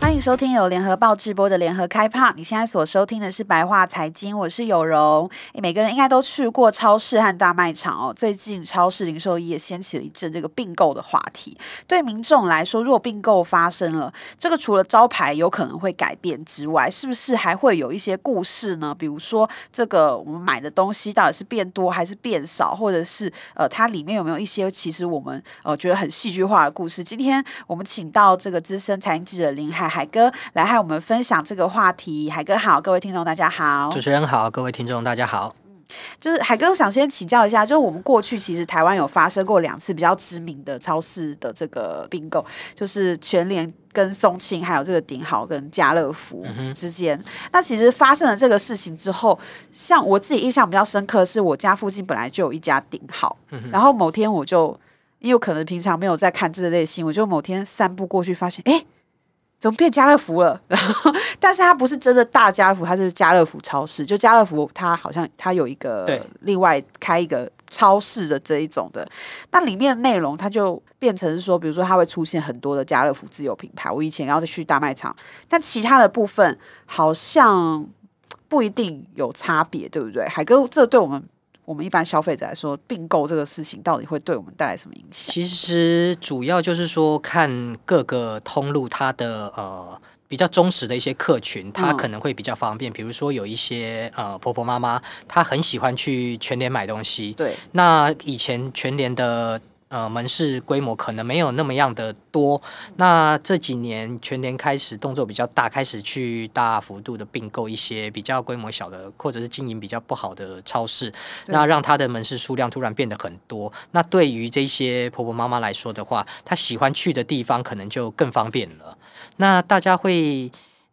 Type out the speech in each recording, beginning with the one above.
欢迎收听由联合报直播的联合开趴，你现在所收听的是白话财经，我是有容。每个人应该都去过超市和大卖场哦。最近超市零售业掀起了一阵这个并购的话题。对民众来说，如果并购发生了，这个除了招牌有可能会改变之外，是不是还会有一些故事呢？比如说，这个我们买的东西到底是变多还是变少，或者是呃，它里面有没有一些其实我们呃觉得很戏剧化的故事？今天我们请到这个资深财经记者林海海哥来和我们分享这个话题，海哥好，各位听众大家好，主持人好，各位听众大家好。嗯，就是海哥，我想先请教一下，就是我们过去其实台湾有发生过两次比较知名的超市的这个并购，就是全联跟松庆，还有这个鼎好跟家乐福之间。嗯、那其实发生了这个事情之后，像我自己印象比较深刻，是我家附近本来就有一家鼎好，嗯、然后某天我就因为可能平常没有在看这类新闻，我就某天散步过去，发现哎。诶怎么变家乐福了？然后，但是它不是真的大家乐福，它是家乐福超市。就家乐福，它好像它有一个另外开一个超市的这一种的。那里面的内容，它就变成说，比如说它会出现很多的家乐福自有品牌。我以前要去大卖场，但其他的部分好像不一定有差别，对不对？海哥，这对我们。我们一般消费者来说，并购这个事情到底会对我们带来什么影响？其实主要就是说，看各个通路它的呃比较忠实的一些客群，它可能会比较方便。嗯、比如说有一些呃婆婆妈妈，她很喜欢去全联买东西。对，那以前全联的。呃，门市规模可能没有那么样的多。那这几年全年开始动作比较大，开始去大幅度的并购一些比较规模小的，或者是经营比较不好的超市，那让它的门市数量突然变得很多。那对于这些婆婆妈妈来说的话，她喜欢去的地方可能就更方便了。那大家会。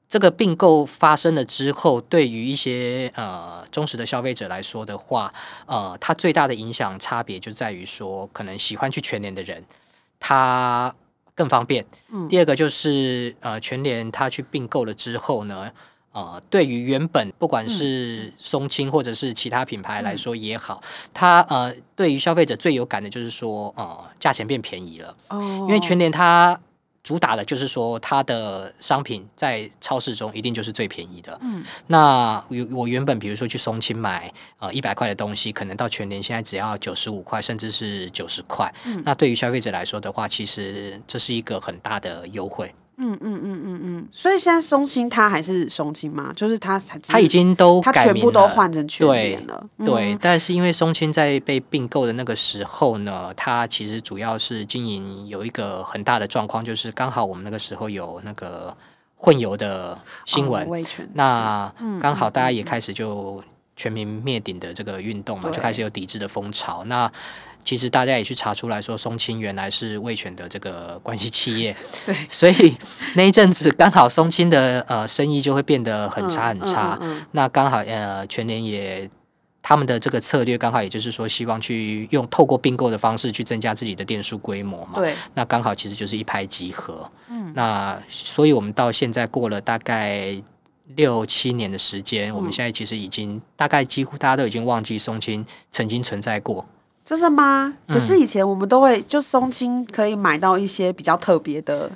这个并购发生了之后，对于一些呃忠实的消费者来说的话，呃，它最大的影响差别就在于说，可能喜欢去全联的人，他更方便。嗯。第二个就是呃，全联他去并购了之后呢，呃，对于原本不管是松青或者是其他品牌来说也好，它呃，对于消费者最有感的就是说，呃，价钱变便宜了。哦。因为全联它。主打的就是说，它的商品在超市中一定就是最便宜的。嗯，那我我原本比如说去松青买呃一百块的东西，可能到全联现在只要九十五块，甚至是九十块。嗯，那对于消费者来说的话，其实这是一个很大的优惠。嗯嗯嗯嗯嗯，所以现在松青他还是松青吗？就是他才它已经都改名了，它全部都换成全联了。对，对嗯、但是因为松青在被并购的那个时候呢，他其实主要是经营有一个很大的状况，就是刚好我们那个时候有那个混油的新闻，哦、那刚好大家也开始就全民灭顶的这个运动嘛，就开始有抵制的风潮。那其实大家也去查出来说，松青原来是味全的这个关系企业，对，所以那一阵子刚好松青的呃生意就会变得很差很差。嗯嗯嗯、那刚好呃全年也他们的这个策略刚好也就是说希望去用透过并购的方式去增加自己的店数规模嘛。对，那刚好其实就是一拍即合。嗯，那所以我们到现在过了大概六七年的时间，嗯、我们现在其实已经大概几乎大家都已经忘记松青曾经存在过。真的吗？可是以前我们都会就松青可以买到一些比较特别的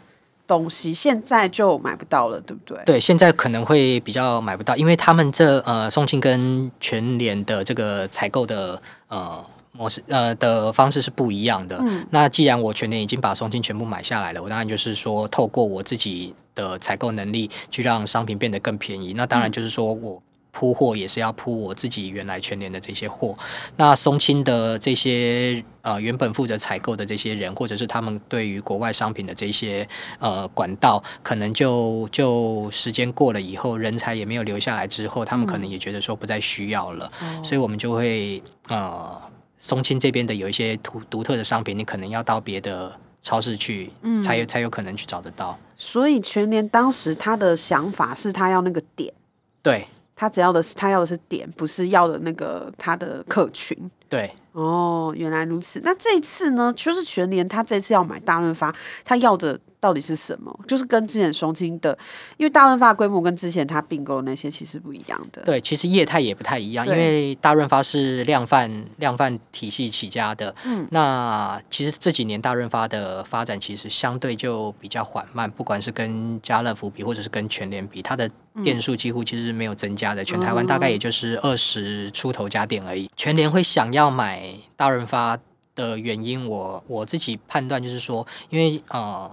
东西，现在就买不到了，对不对？对，现在可能会比较买不到，因为他们这呃松青跟全联的这个采购的呃模式呃的方式是不一样的。嗯，那既然我全年已经把松青全部买下来了，我当然就是说透过我自己的采购能力去让商品变得更便宜。那当然就是说我。铺货也是要铺我自己原来全年的这些货，那松青的这些呃原本负责采购的这些人，或者是他们对于国外商品的这些呃管道，可能就就时间过了以后，人才也没有留下来之后，他们可能也觉得说不再需要了，嗯、所以我们就会呃松青这边的有一些独独特的商品，你可能要到别的超市去，嗯、才有才有可能去找得到。所以全联当时他的想法是他要那个点，对。他只要的是他要的是点，不是要的那个他的客群。对，哦，原来如此。那这次呢，就是全联他这次要买大润发，他要的到底是什么？就是跟之前松青的，因为大润发规模跟之前他并购那些其实不一样的。对，其实业态也不太一样，因为大润发是量贩量贩体系起家的。嗯，那其实这几年大润发的发展其实相对就比较缓慢，不管是跟家乐福比，或者是跟全联比，它的店数几乎其实是没有增加的。全台湾大概也就是二十出头家店而已。全联会想要买大润发的原因，我我自己判断就是说，因为呃。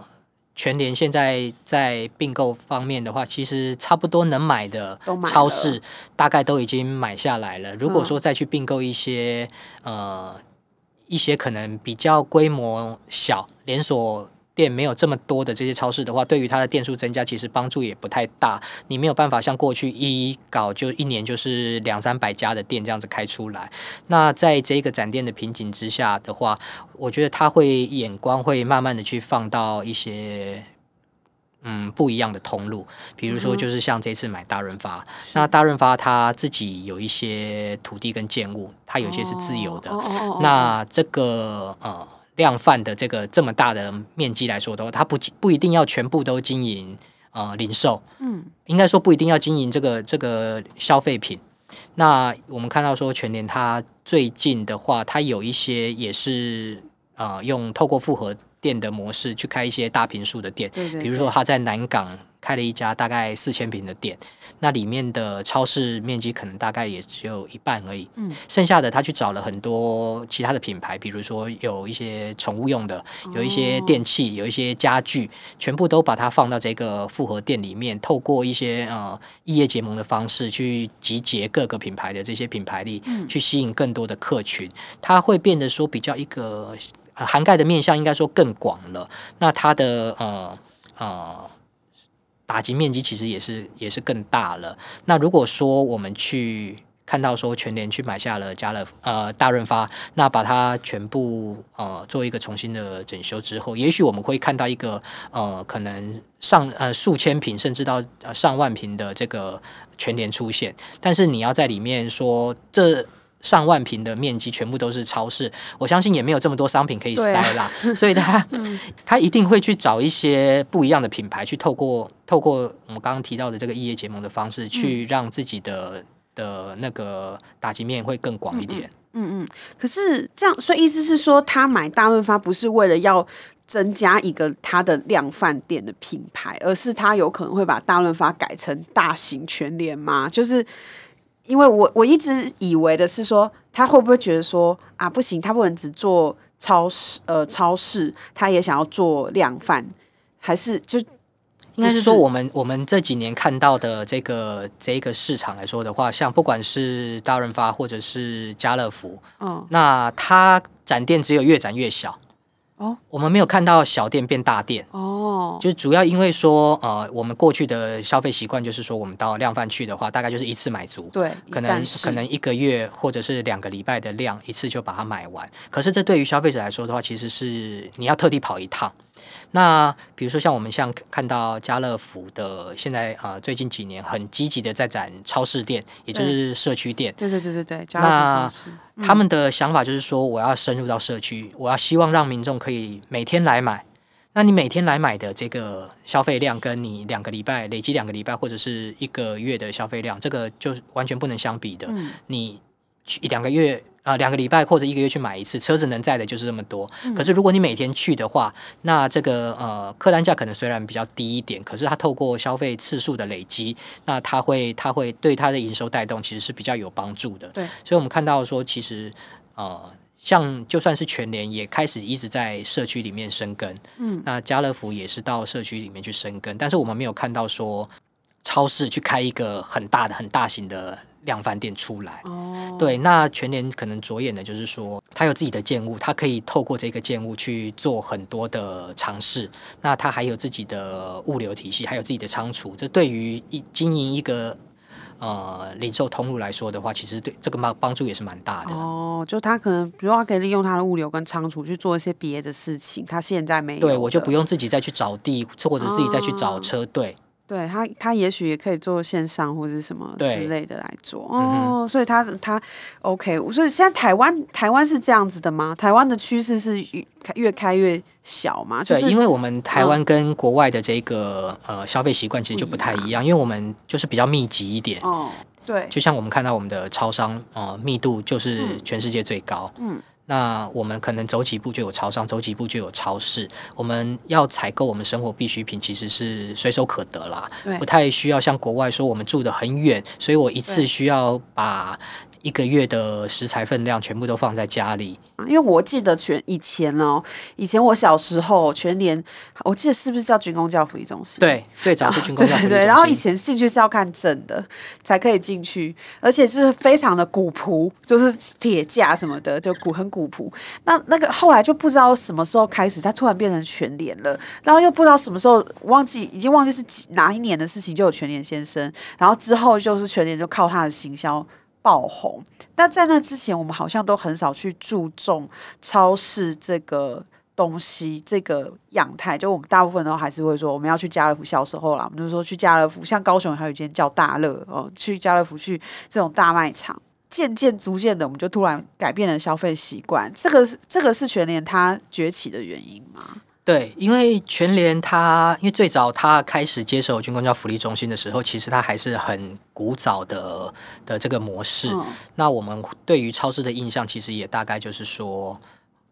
全联现在在并购方面的话，其实差不多能买的超市大概都已经买下来了。如果说再去并购一些呃一些可能比较规模小连锁。店没有这么多的这些超市的话，对于它的店数增加，其实帮助也不太大。你没有办法像过去一搞就一年就是两三百家的店这样子开出来。那在这个展店的瓶颈之下的话，我觉得他会眼光会慢慢的去放到一些嗯不一样的通路，比如说就是像这次买大润发，嗯、那大润发他自己有一些土地跟建物，他有些是自由的。哦、那这个呃。量贩的这个这么大的面积来说的话，它不不一定要全部都经营呃零售，嗯，应该说不一定要经营这个这个消费品。那我们看到说全联它最近的话，它有一些也是呃用透过复合店的模式去开一些大平数的店，对对对，比如说他在南港。开了一家大概四千平的店，那里面的超市面积可能大概也只有一半而已。嗯，剩下的他去找了很多其他的品牌，比如说有一些宠物用的，有一些电器，有一些家具，全部都把它放到这个复合店里面，透过一些呃异业结盟的方式去集结各个品牌的这些品牌力，去吸引更多的客群。它会变得说比较一个涵盖的面向应该说更广了。那它的呃呃。打击面积其实也是也是更大了。那如果说我们去看到说全联去买下了家乐呃大润发，那把它全部呃做一个重新的整修之后，也许我们会看到一个呃可能上呃数千平甚至到上万平的这个全联出现。但是你要在里面说这。上万平的面积全部都是超市，我相信也没有这么多商品可以塞啦，啊、所以他、嗯、他一定会去找一些不一样的品牌，去透过透过我们刚刚提到的这个异业结盟的方式，去让自己的的那个打击面会更广一点。嗯嗯。可是这样，所以意思是说，他买大润发不是为了要增加一个他的量贩店的品牌，而是他有可能会把大润发改成大型全联吗？就是。因为我我一直以为的是说，他会不会觉得说啊，不行，他不能只做超市，呃，超市，他也想要做量贩，还是就应该是说，我们我们这几年看到的这个这个市场来说的话，像不管是大润发或者是家乐福，嗯，那他展店只有越展越小。哦，我们没有看到小店变大店。哦，就是主要因为说，呃，我们过去的消费习惯就是说，我们到量贩去的话，大概就是一次买足，对，可能可能一个月或者是两个礼拜的量，一次就把它买完。可是这对于消费者来说的话，其实是你要特地跑一趟。那比如说像我们像看到家乐福的现在啊、呃，最近几年很积极的在展超市店，也就是社区店。对对对对对。那他们的想法就是说，我要深入到社区，我要希望让民众可以每天来买。那你每天来买的这个消费量，跟你两个礼拜累积两个礼拜或者是一个月的消费量，这个就完全不能相比的。嗯、你去两个月。啊，两个礼拜或者一个月去买一次，车子能载的就是这么多。嗯、可是如果你每天去的话，那这个呃客单价可能虽然比较低一点，可是它透过消费次数的累积，那它会它会对它的营收带动其实是比较有帮助的。对，所以我们看到说，其实呃像就算是全联也开始一直在社区里面生根，嗯，那家乐福也是到社区里面去生根，但是我们没有看到说超市去开一个很大的很大型的。量贩店出来，哦，对，那全年可能着眼的就是说，他有自己的建物，他可以透过这个建物去做很多的尝试。那他还有自己的物流体系，还有自己的仓储，这对于一经营一个呃零售通路来说的话，其实对这个帮帮助也是蛮大的。哦，就他可能，比如说他可以利用他的物流跟仓储去做一些别的事情，他现在没有。对，我就不用自己再去找地，或者自己再去找车队。哦对他，他也许也可以做线上或者什么之类的来做对哦。所以他他 OK，所以现在台湾台湾是这样子的吗？台湾的趋势是越越开越小吗？就是对，因为我们台湾跟国外的这个、嗯、呃消费习惯其实就不太一样，因为我们就是比较密集一点。哦，对，就像我们看到我们的超商呃密度就是全世界最高。嗯。嗯那我们可能走几步就有超商，走几步就有超市。我们要采购我们生活必需品，其实是随手可得啦，不太需要像国外说我们住得很远，所以我一次需要把。一个月的食材分量全部都放在家里，因为我记得全以前哦，以前我小时候全联，我记得是不是叫军工教福利中心？对，最早是 军工教福利中心。对，然后以前进去是要看证的才可以进去，而且是非常的古朴，就是铁架什么的，就古很古朴。那那个后来就不知道什么时候开始，它突然变成全联了，然后又不知道什么时候忘记，已经忘记是几哪一年的事情，就有全联先生，然后之后就是全联就靠他的行销。爆红，那在那之前，我们好像都很少去注重超市这个东西，这个样态。就我们大部分都还是会说，我们要去家乐福。小时候啦，我们就说去家乐福，像高雄还有一间叫大乐哦，去家乐福去这种大卖场。渐渐逐渐的，我们就突然改变了消费习惯。这个是这个是全联它崛起的原因吗？对，因为全联它，因为最早它开始接手军公教福利中心的时候，其实它还是很古早的的这个模式。嗯、那我们对于超市的印象，其实也大概就是说，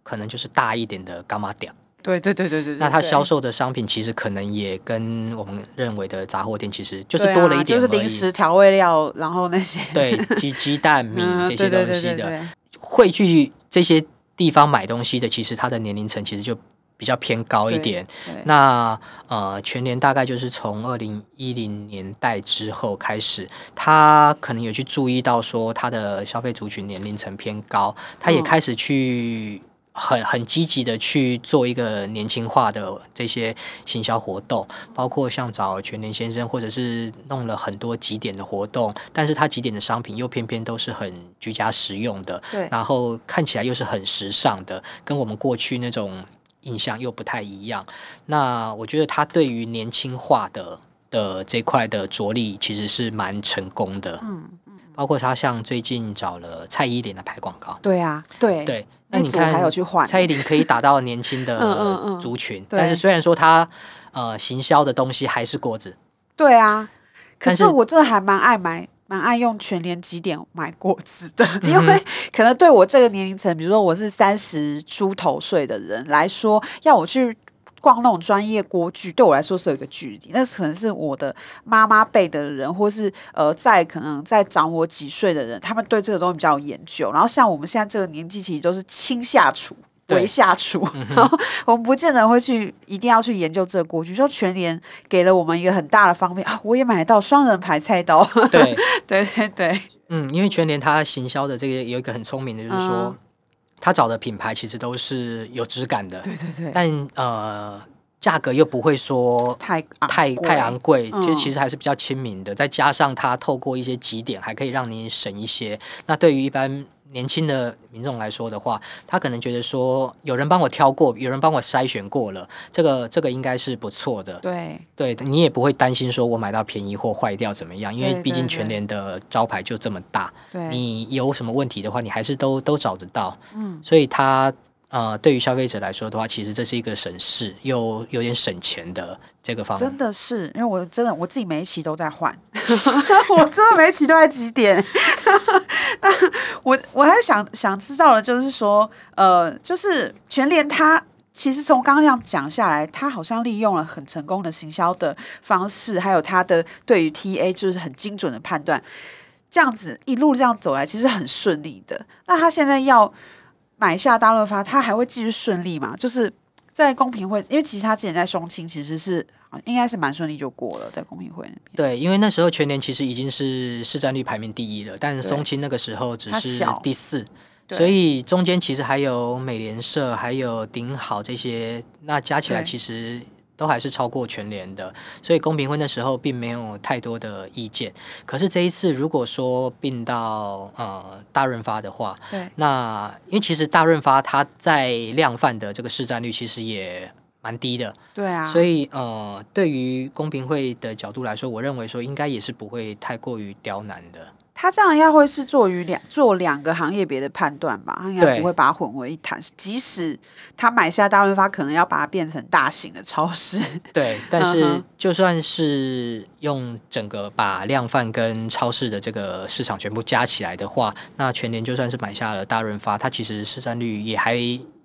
可能就是大一点的伽马店。对对对对对。那它销售的商品，其实可能也跟我们认为的杂货店，其实就是多了一点、啊，就是零食、调味料，然后那些对鸡鸡蛋 米这些东西的，会去这些地方买东西的，其实它的年龄层其实就。比较偏高一点，那呃，全联大概就是从二零一零年代之后开始，他可能有去注意到说他的消费族群年龄层偏高，他也开始去很很积极的去做一个年轻化的这些行销活动，包括像找全年先生，或者是弄了很多几点的活动，但是他几点的商品又偏偏都是很居家实用的，对，然后看起来又是很时尚的，跟我们过去那种。印象又不太一样，那我觉得他对于年轻化的的这块的着力其实是蛮成功的。嗯嗯，包括他像最近找了蔡依林来拍广告。对啊，对对。那你看，还有去换蔡依林可以打到年轻的 族群，但是虽然说他呃行销的东西还是果子。对啊，可是我真的还蛮爱买。蛮爱用全年几点买果子的，因为可能对我这个年龄层，比如说我是三十出头岁的人来说，要我去逛那种专业锅具，对我来说是有一个距离。那可能是我的妈妈辈的人，或是呃，在可能在长我几岁的人，他们对这个东西比较有研究。然后像我们现在这个年纪，其实都是轻下厨。为下厨，然后我们不见得会去，一定要去研究这个锅具。说全联给了我们一个很大的方便啊，我也买得到双人牌菜刀。对 对对对，嗯，因为全联它行销的这个有一个很聪明的，就是说他找的品牌其实都是有质感的，对对对，但呃价格又不会说太太太昂贵，就其实还是比较亲民的。再加上它透过一些几点，还可以让你省一些。那对于一般。年轻的民众来说的话，他可能觉得说有人帮我挑过，有人帮我筛选过了，这个这个应该是不错的。对，对你也不会担心说我买到便宜货坏掉怎么样，因为毕竟全联的招牌就这么大，对你有什么问题的话，你还是都都找得到。嗯，所以他。呃，对于消费者来说的话，其实这是一个省事又有点省钱的这个方面。真的是，因为我真的我自己每一期都在换，我真的每一期都在集点。那我我还想想知道的，就是说，呃，就是全联它其实从刚刚这样讲下来，它好像利用了很成功的行销的方式，还有它的对于 TA 就是很精准的判断，这样子一路这样走来，其实很顺利的。那他现在要。买下大润发，它还会继续顺利吗？就是在公平会，因为其实他之前在松青其实是应该是蛮顺利就过了，在公平会那边。对，因为那时候全年其实已经是市占率排名第一了，但是松青那个时候只是第四，所以中间其实还有美联社、还有顶好这些，那加起来其实。都还是超过全联的，所以公平会那时候并没有太多的意见。可是这一次，如果说并到呃大润发的话，对，那因为其实大润发它在量贩的这个市占率其实也蛮低的。对啊，所以呃，对于公平会的角度来说，我认为说应该也是不会太过于刁难的。他这样应该会是做于两做两个行业别的判断吧，他应该不会把它混为一谈。即使他买下大润发，可能要把它变成大型的超市。对，但是就算是用整个把量贩跟超市的这个市场全部加起来的话，那全年就算是买下了大润发，它其实市占率也还。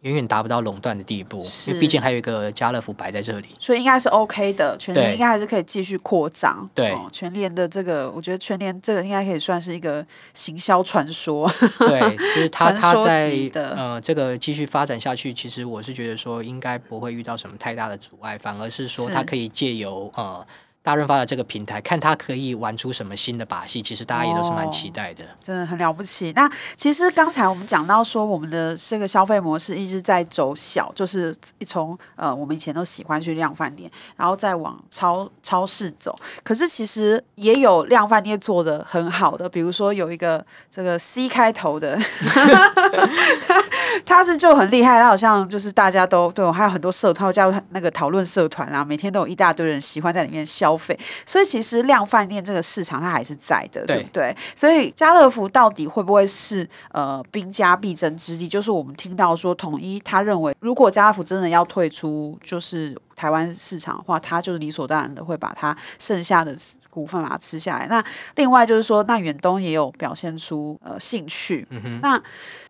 远远达不到垄断的地步，因为毕竟还有一个家乐福摆在这里，所以应该是 OK 的。全联应该还是可以继续扩张。对，哦、全联的这个，我觉得全联这个应该可以算是一个行销传说。对，就是他他在呃这个继续发展下去，其实我是觉得说应该不会遇到什么太大的阻碍，反而是说他可以借由呃。大润发的这个平台，看他可以玩出什么新的把戏，其实大家也都是蛮期待的。哦，真的很了不起。那其实刚才我们讲到说，我们的这个消费模式一直在走小，就是从呃我们以前都喜欢去量贩店，然后再往超超市走。可是其实也有量贩店做的很好的，比如说有一个这个 C 开头的，他 他是就很厉害，他好像就是大家都对我还有很多社团加入那个讨论社团啊，每天都有一大堆人喜欢在里面。消费，所以其实量饭店这个市场它还是在的，对，对不对？所以家乐福到底会不会是呃兵家必争之地？就是我们听到说统一他认为，如果家乐福真的要退出就是台湾市场的话，他就是理所当然的会把它剩下的股份把它吃下来。那另外就是说，那远东也有表现出呃兴趣。嗯，那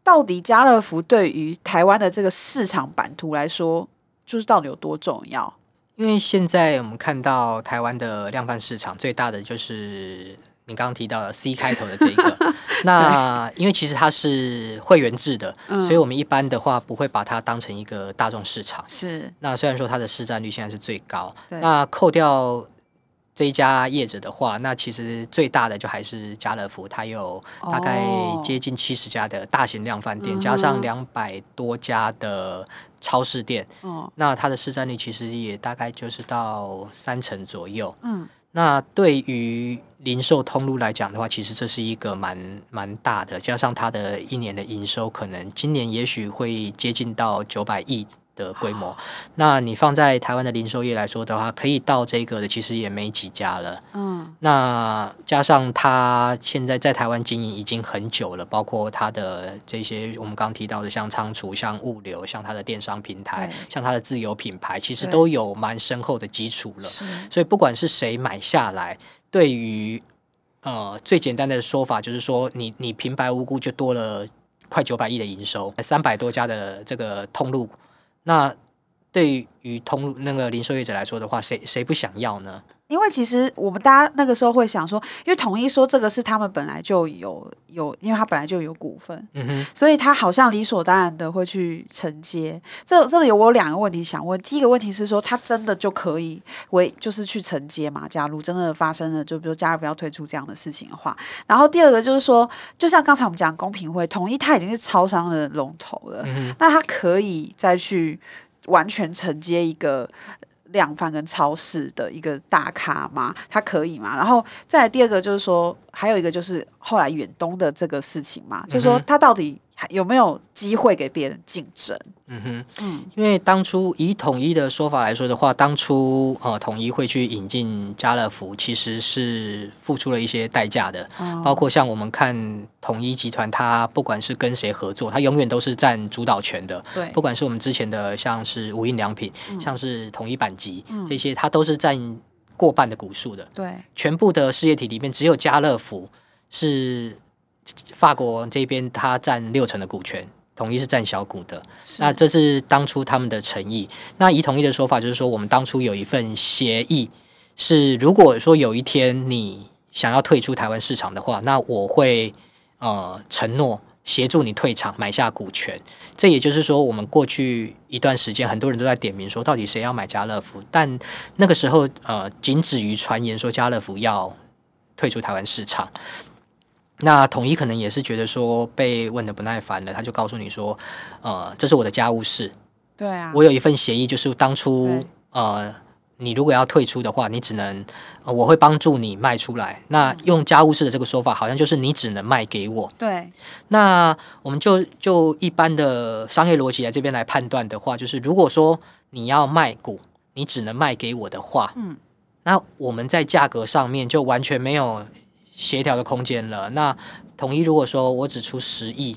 到底家乐福对于台湾的这个市场版图来说，就是到底有多重要？因为现在我们看到台湾的量贩市场最大的就是你刚刚提到的 C 开头的这一个，那因为其实它是会员制的，嗯，所以我们一般的话不会把它当成一个大众市场。是，那虽然说它的市占率现在是最高，那扣掉。这一家业者的话，那其实最大的就还是家乐福，它有大概接近七十家的大型量饭店，加上两百多家的超市店，哦。那它的市占率其实也大概就是到三成左右。嗯，那对于零售通路来讲的话，其实这是一个蛮蛮大的，加上它的一年的营收，可能今年也许会接近到九百亿。的规模，那你放在台湾的零售业来说的话，可以到这个的其实也没几家了。嗯，那加上它现在在台湾经营已经很久了，包括它的这些我们刚刚提到的，像仓储、像物流、像它的电商平台、像它的自有品牌，其实都有蛮深厚的基础了。所以不管是谁买下来，对于呃最简单的说法就是说，你你平白无故就多了快九百亿的营收，三百多家的这个通路。那对于通那个零售业者来说的话，谁谁不想要呢？因为其实我们大家那个时候会想说，因为统一说这个是他们本来就有有，因为他本来就有股份，嗯哼，所以他好像理所当然的会去承接。这这里有我有两个问题想问，第一个问题是说，他真的就可以为就是去承接嘛？假如真的发生了，就比如家乐福要推出这样的事情的话，然后第二个就是说，就像刚才我们讲公平会，统一他已经是超商的龙头了，嗯，那他可以再去完全承接一个。量贩跟超市的一个大咖吗？他可以吗？然后再来第二个就是说，还有一个就是后来远东的这个事情嘛，就是说他到底。有没有机会给别人竞争？嗯哼，嗯，因为当初以统一的说法来说的话，当初呃统一会去引进家乐福，其实是付出了一些代价的，哦、包括像我们看统一集团，它不管是跟谁合作，它永远都是占主导权的。对，不管是我们之前的像是无印良品，嗯、像是统一板级、嗯、这些，它都是占过半的股数的。对，全部的事业体里面，只有家乐福是。法国这边他占六成的股权，统一是占小股的。那这是当初他们的诚意。那以统一的说法就是说，我们当初有一份协议，是如果说有一天你想要退出台湾市场的话，那我会呃承诺协助你退场，买下股权。这也就是说，我们过去一段时间很多人都在点名说，到底谁要买家乐福？但那个时候呃，仅止于传言说家乐福要退出台湾市场。那统一可能也是觉得说被问的不耐烦了，他就告诉你说，呃，这是我的家务事。对啊，我有一份协议，就是当初呃，你如果要退出的话，你只能，呃，我会帮助你卖出来。那用家务事的这个说法，好像就是你只能卖给我。对。那我们就就一般的商业逻辑来这边来判断的话，就是如果说你要卖股，你只能卖给我的话，嗯，那我们在价格上面就完全没有协调的空间了。那统一如果说我只出十亿，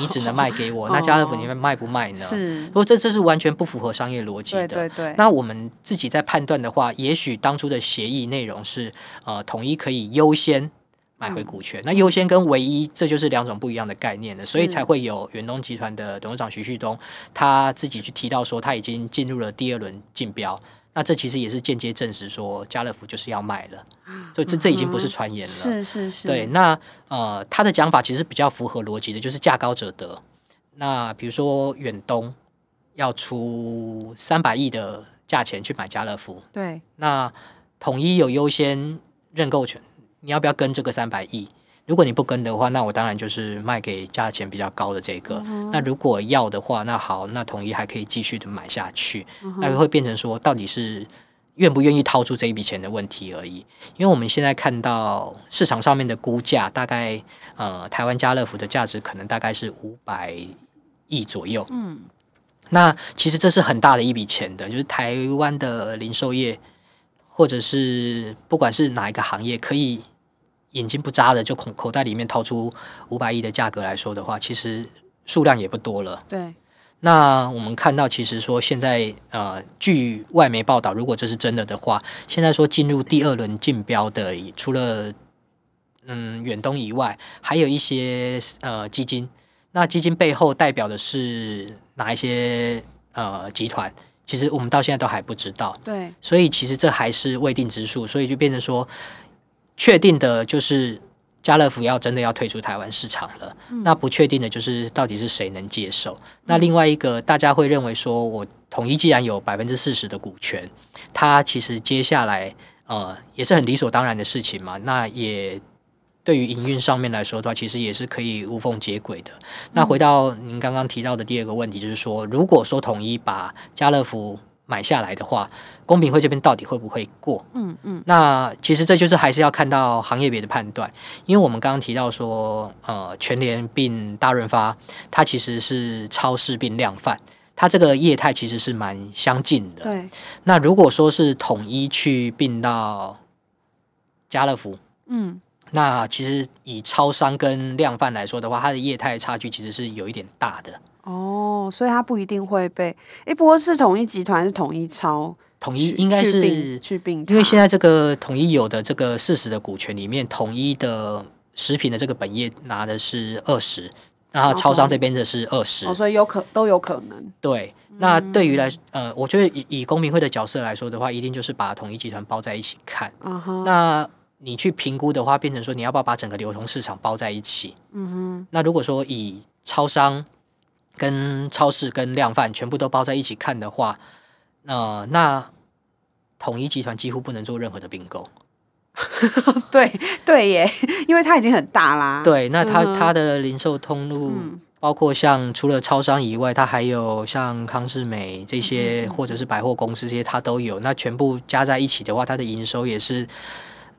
你只能卖给我，那家乐福你们卖不卖呢？是，如果这这是完全不符合商业逻辑的。对对对。那我们自己在判断的话，也许当初的协议内容是，呃，统一可以优先买回股权。嗯、那优先跟唯一，这就是两种不一样的概念了，所以才会有远东集团的董事长徐旭东他自己去提到说，他已经进入了第二轮竞标。那这其实也是间接证实说，家乐福就是要卖了，所以这这已经不是传言了。是是是。对，那呃，他的讲法其实比较符合逻辑的，就是价高者得。那比如说远东要出三百亿的价钱去买家乐福，对。那统一有优先认购权，你要不要跟这个三百亿？如果你不跟的话，那我当然就是卖给价钱比较高的这个。Uh. 那如果要的话，那好，那统一还可以继续的买下去。Uh. 那会变成说，到底是愿不愿意掏出这一笔钱的问题而已。因为我们现在看到市场上面的估价，大概呃，台湾家乐福的价值可能大概是五百亿左右。嗯，那其实这是很大的一笔钱的，就是台湾的零售业，或者是不管是哪一个行业，可以。眼睛不眨的就口口袋里面掏出五百亿的价格来说的话，其实数量也不多了。对。那我们看到，其实说现在呃，据外媒报道，如果这是真的的话，现在说进入第二轮竞标的，除了嗯远东以外，还有一些呃基金。那基金背后代表的是哪一些呃集团？其实我们到现在都还不知道。对。所以其实这还是未定之数，所以就变成说。确定的就是家乐福要真的要退出台湾市场了，嗯，那不确定的就是到底是谁能接受。那另外一个，大家会认为说，我统一既然有百分之四十的股权，它其实接下来呃也是很理所当然的事情嘛。那也对于营运上面来说的话，其实也是可以无缝接轨的。那回到您刚刚提到的第二个问题，就是说，如果说统一把家乐福买下来的话，公平会这边到底会不会过？嗯嗯，那其实这就是还是要看到行业别的判断，因为我们刚刚提到说，呃，全联并大润发，它其实是超市并量贩，它这个业态其实是蛮相近的。对，那如果说是统一去并到家乐福，嗯，那其实以超商跟量贩来说的话，它的业态差距其实是有一点大的。哦，所以它不一定会被，哎，不过是统一集团是统一超，统一应该是去并，因为现在这个统一有的这个四十的股权里面，统一的食品的这个本业拿的是二十，然后超商这边的是二十，哦，所以有可都有可能。对，那对于来，呃，我觉得以以公民会的角色来说的话，一定就是把统一集团包在一起看。嗯哼，那你去评估的话，变成说你要不要把整个流通市场包在一起？嗯哼，那如果说以超商。跟超市跟量贩全部都包在一起看的话，呃，那统一集团几乎不能做任何的并购。对对耶，因为它已经很大啦。对，那它它的零售通路，包括像除了超商以外，它还有像康是美这些，或者是百货公司这些，它都有。那全部加在一起的话，它的营收也是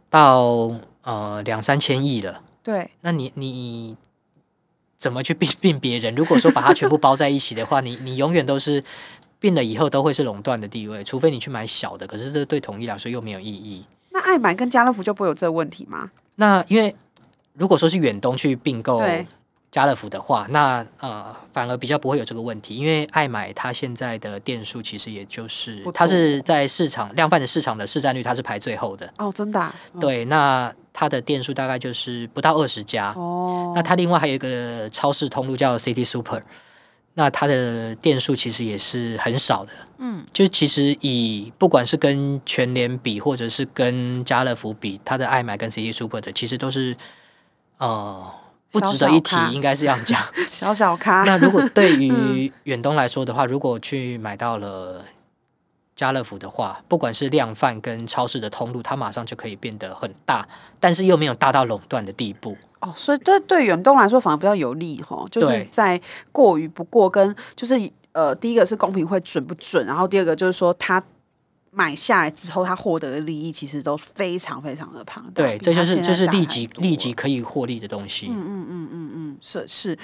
到呃两三千亿了。对，那你你。怎么去并并别人？如果说把它全部包在一起的话，你 你永远都是并了以后都会是垄断的地位，除非你去买小的。可是这对统一来说又没有意义。那爱买跟家乐福就不会有这个问题吗？那因为如果说是远东去并购家乐福的话，那呃反而比较不会有这个问题，因为爱买它现在的店数其实也就是它是在市场量贩的市场的市占率，它是排最后的。哦，真的啊？哦。对，那。它的店数大概就是不到二十家哦。那它另外还有一个超市通路叫 City Super，那它的店数其实也是很少的。嗯，就其实以不管是跟全联比，或者是跟家乐福比，它的爱买跟 City Super 的其实都是呃不值得一提，应该是这样讲。小小咖。那如果对于远东来说的话，如果去买到了。家乐福的话，不管是量贩跟超市的通路，它马上就可以变得很大，但是又没有大到垄断的地步。哦，所以这对远东来说反而比较有利哈，就是在过与不过跟就是呃，第一个是公平会准不准，然后第二个就是说他买下来之后，他获得的利益其实都非常非常的庞大。对，这就是这是立即立即可以获利的东西。嗯嗯嗯嗯嗯，是是。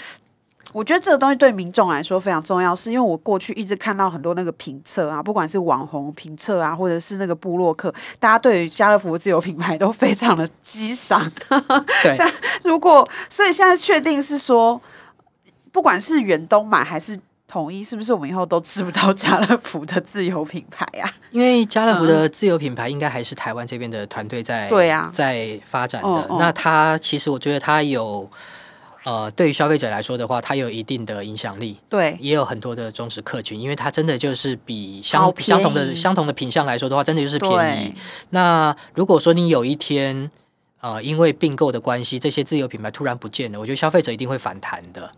我觉得这个东西对民众来说非常重要，是因为我过去一直看到很多那个评测啊，不管是网红评测啊，或者是那个部落客，大家对于家乐福的自有品牌都非常的激赏。对，但如果所以现在确定是说，不管是远东买还是统一，是不是我们以后都吃不到家乐福的自有品牌啊？因为家乐福的自有品牌应该还是台湾这边的团队在对啊在发展的。哦哦、那它其实我觉得它有。呃，对于消费者来说的话，它有一定的影响力，对，也有很多的忠实客群，因为它真的就是比相相同的相同的品相来说的话，真的就是便宜。那如果说你有一天，呃，因为并购的关系，这些自有品牌突然不见了，我觉得消费者一定会反弹的。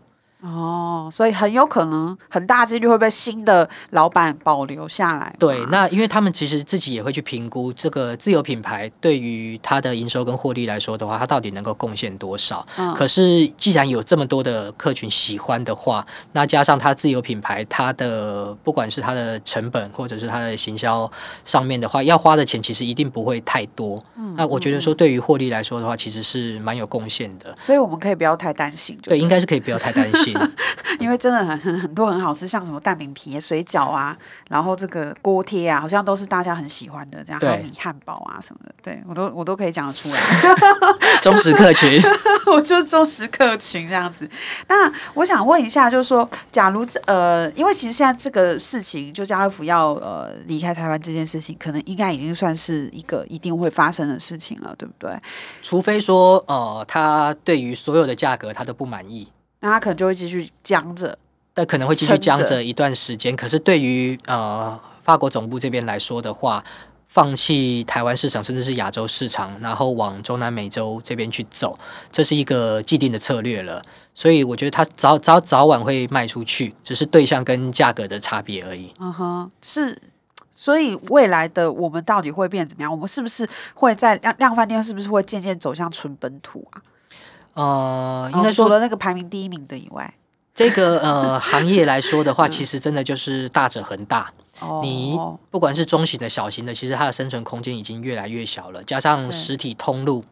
哦，所以很有可能很大几率会被新的老板保留下来。对，那因为他们其实自己也会去评估这个自有品牌对于它的营收跟获利来说的话，它到底能够贡献多少。嗯。可是既然有这么多的客群喜欢的话，那加上它自有品牌，它的不管是它的成本或者是它的行销上面的话，要花的钱其实一定不会太多。嗯。那我觉得说对于获利来说的话，其实是蛮有贡献的。所以我们可以不要太担心。对，应该是可以不要太担心。因为真的很很很多很好吃，像什么蛋饼皮、水饺啊，然后这个锅贴啊，好像都是大家很喜欢的。这样还有米汉堡啊什么的，对我都我都可以讲得出来。忠实客群，我就是忠实客群这样子。那我想问一下，就是说，假如呃，因为其实现在这个事情，就家乐福要呃离开台湾这件事情，可能应该已经算是一个一定会发生的事情了，对不对？除非说呃，他对于所有的价格他都不满意。那他可能就会继续僵着，但可能会继续僵着一段时间。可是对于呃法国总部这边来说的话，放弃台湾市场甚至是亚洲市场，然后往中南美洲这边去走，这是一个既定的策略了。所以我觉得他早早早晚会卖出去，只是对象跟价格的差别而已。嗯哼，是。所以未来的我们到底会变怎么样？我们是不是会在量量饭店？是不是会渐渐走向纯本土啊？呃，应该说、哦、除了那个排名第一名的以外，这个呃行业来说的话，其实真的就是大者恒大。哦、你不管是中型的、小型的，其实它的生存空间已经越来越小了。加上实体通路，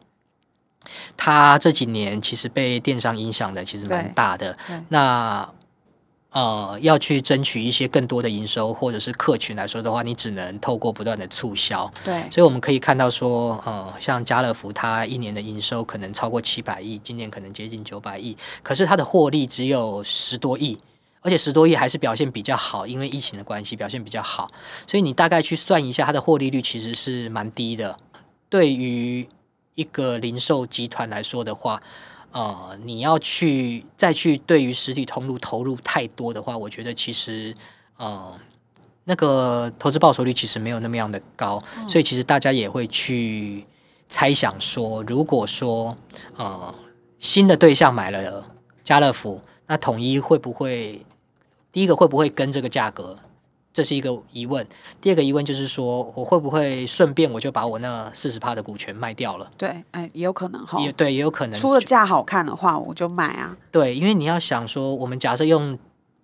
它这几年其实被电商影响的其实蛮大的。那呃，要去争取一些更多的营收或者是客群来说的话，你只能透过不断的促销。对，所以我们可以看到说，呃，像家乐福，它一年的营收可能超过七百亿，今年可能接近九百亿，可是它的获利只有十多亿，而且十多亿还是表现比较好，因为疫情的关系表现比较好，所以你大概去算一下，它的获利率其实是蛮低的。对于一个零售集团来说的话。呃，你要去再去对于实体通路投入太多的话，我觉得其实呃，那个投资报酬率其实没有那么样的高，嗯、所以其实大家也会去猜想说，如果说呃新的对象买了家乐福，那统一会不会第一个会不会跟这个价格？这是一个疑问。第二个疑问就是说，我会不会顺便我就把我那四十趴的股权卖掉了？对，哎，也有可能哈。也对，也有可能。出了价好看的话，我就买啊。对，因为你要想说，我们假设用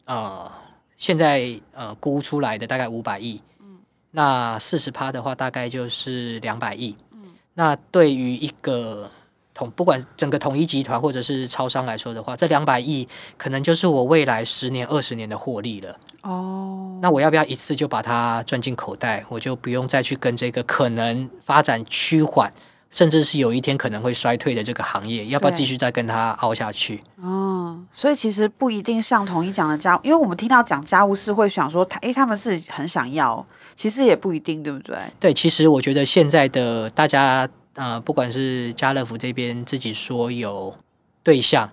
呃现在呃估出来的大概五百亿，嗯，那四十趴的话大概就是两百亿，嗯，那对于一个统不管整个统一集团或者是超商来说的话，这两百亿可能就是我未来十年、二十年的获利了。哦，那我要不要一次就把它赚进口袋？我就不用再去跟这个可能发展趋缓，甚至是有一天可能会衰退的这个行业，要不要继续再跟它熬下去？哦，所以其实不一定像统一讲的家，因为我们听到讲家务事会想说，他诶，他们是很想要，其实也不一定，对不对？对，其实我觉得现在的大家，呃，不管是家乐福这边自己说有对象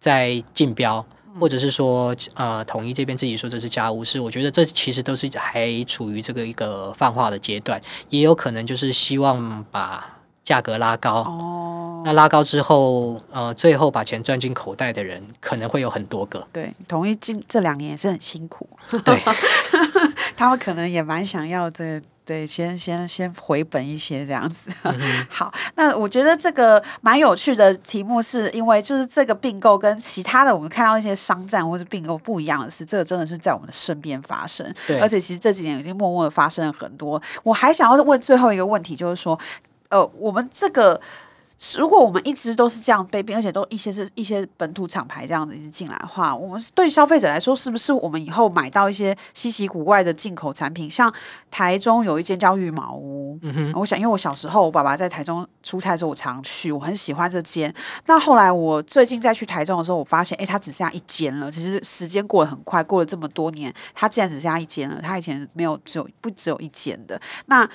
在竞标。或者是说，呃，统一这边自己说这是家务事，我觉得这其实都是还处于这个一个泛化的阶段，也有可能就是希望把价格拉高。哦，那拉高之后，呃，最后把钱赚进口袋的人可能会有很多个。对，统一近这两年也是很辛苦。对，他们可能也蛮想要这。对，先先先回本一些这样子。嗯、好，那我觉得这个蛮有趣的题目，是因为就是这个并购跟其他的我们看到一些商战或者并购不一样的是，这个真的是在我们的身边发生。对，而且其实这几年已经默默的发生了很多。我还想要问最后一个问题，就是说，呃，我们这个如果我们一直都是这样被并，而且都一些是一些本土厂牌这样子一直进来的话，我们对消费者来说，是不是我们以后买到一些稀奇古怪的进口产品？像台中有一间叫羽毛屋，嗯哼，我想因为我小时候我爸爸在台中出差的时候，我常去，我很喜欢这间。那后来我最近再去台中的时候，我发现，哎，它只剩下一间了。其实时间过得很快，过了这么多年，它竟然只剩下一间了。它以前没有只有不只有一间的那。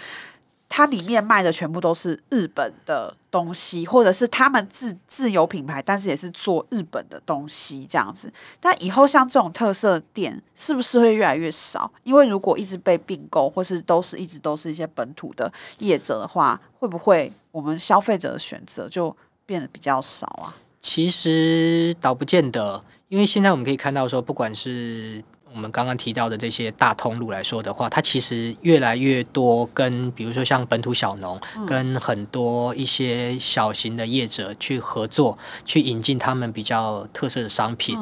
它里面卖的全部都是日本的东西，或者是他们自自有品牌，但是也是做日本的东西这样子。但以后像这种特色店，是不是会越来越少？因为如果一直被并购，或是都是一直都是一些本土的业者的话，会不会我们消费者的选择就变得比较少啊？其实倒不见得，因为现在我们可以看到说，不管是我们刚刚提到的这些大通路来说的话，它其实越来越多跟比如说像本土小农，跟很多一些小型的业者去合作，去引进他们比较特色的商品。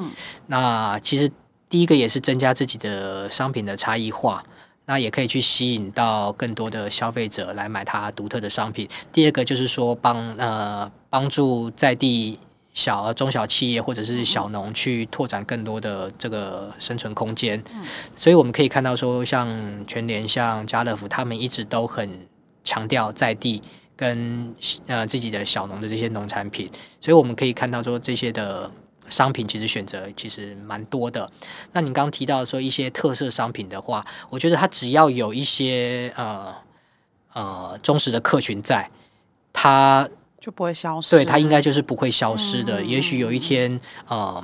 那其实第一个也是增加自己的商品的差异化，那也可以去吸引到更多的消费者来买它独特的商品。第二个就是说帮呃帮助在地。小中小企业或者是小农去拓展更多的这个生存空间，所以我们可以看到说，像全联、像家乐福，他们一直都很强调在地跟呃自己的小农的这些农产品，所以我们可以看到说，这些的商品其实选择其实蛮多的。那你刚刚提到说一些特色商品的话，我觉得它只要有一些呃呃忠实的客群在，它。就不会消失，对，它应该就是不会消失的。嗯、也许有一天，呃，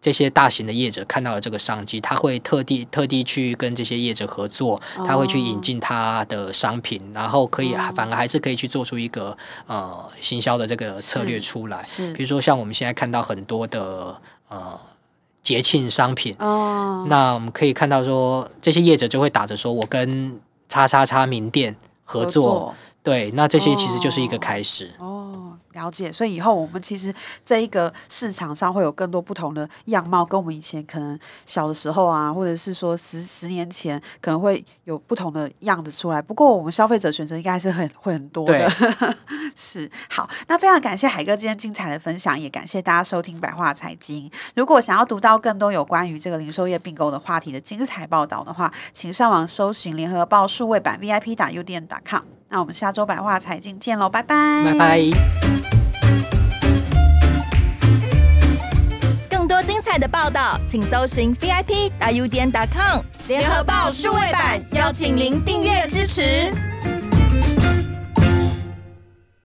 这些大型的业者看到了这个商机，他会特地特地去跟这些业者合作，他会去引进他的商品，哦、然后可以、嗯、反而还是可以去做出一个呃行销的这个策略出来。是，比如说像我们现在看到很多的呃节庆商品，哦，那我们可以看到说这些业者就会打着说我跟叉叉叉名店合作。合作对，那这些其实就是一个开始。哦，哦，了解。所以以后我们其实这一个市场上会有更多不同的样貌，跟我们以前可能小的时候啊，或者是说十十年前可能会有不同的样子出来。不过我们消费者选择应该还是很会很多的。是，好，那非常感谢海哥今天精彩的分享，也感谢大家收听百话财经。如果想要读到更多有关于这个零售业并购的话题的精彩报道的话，请上网搜寻联合报数位版 VIP 打 UDN 打 com。那我们下周百话财经见喽，拜拜，拜拜。更多精彩的报道，请搜寻 VIP 大 UDN.com 联合报数位版，邀请您订阅支持。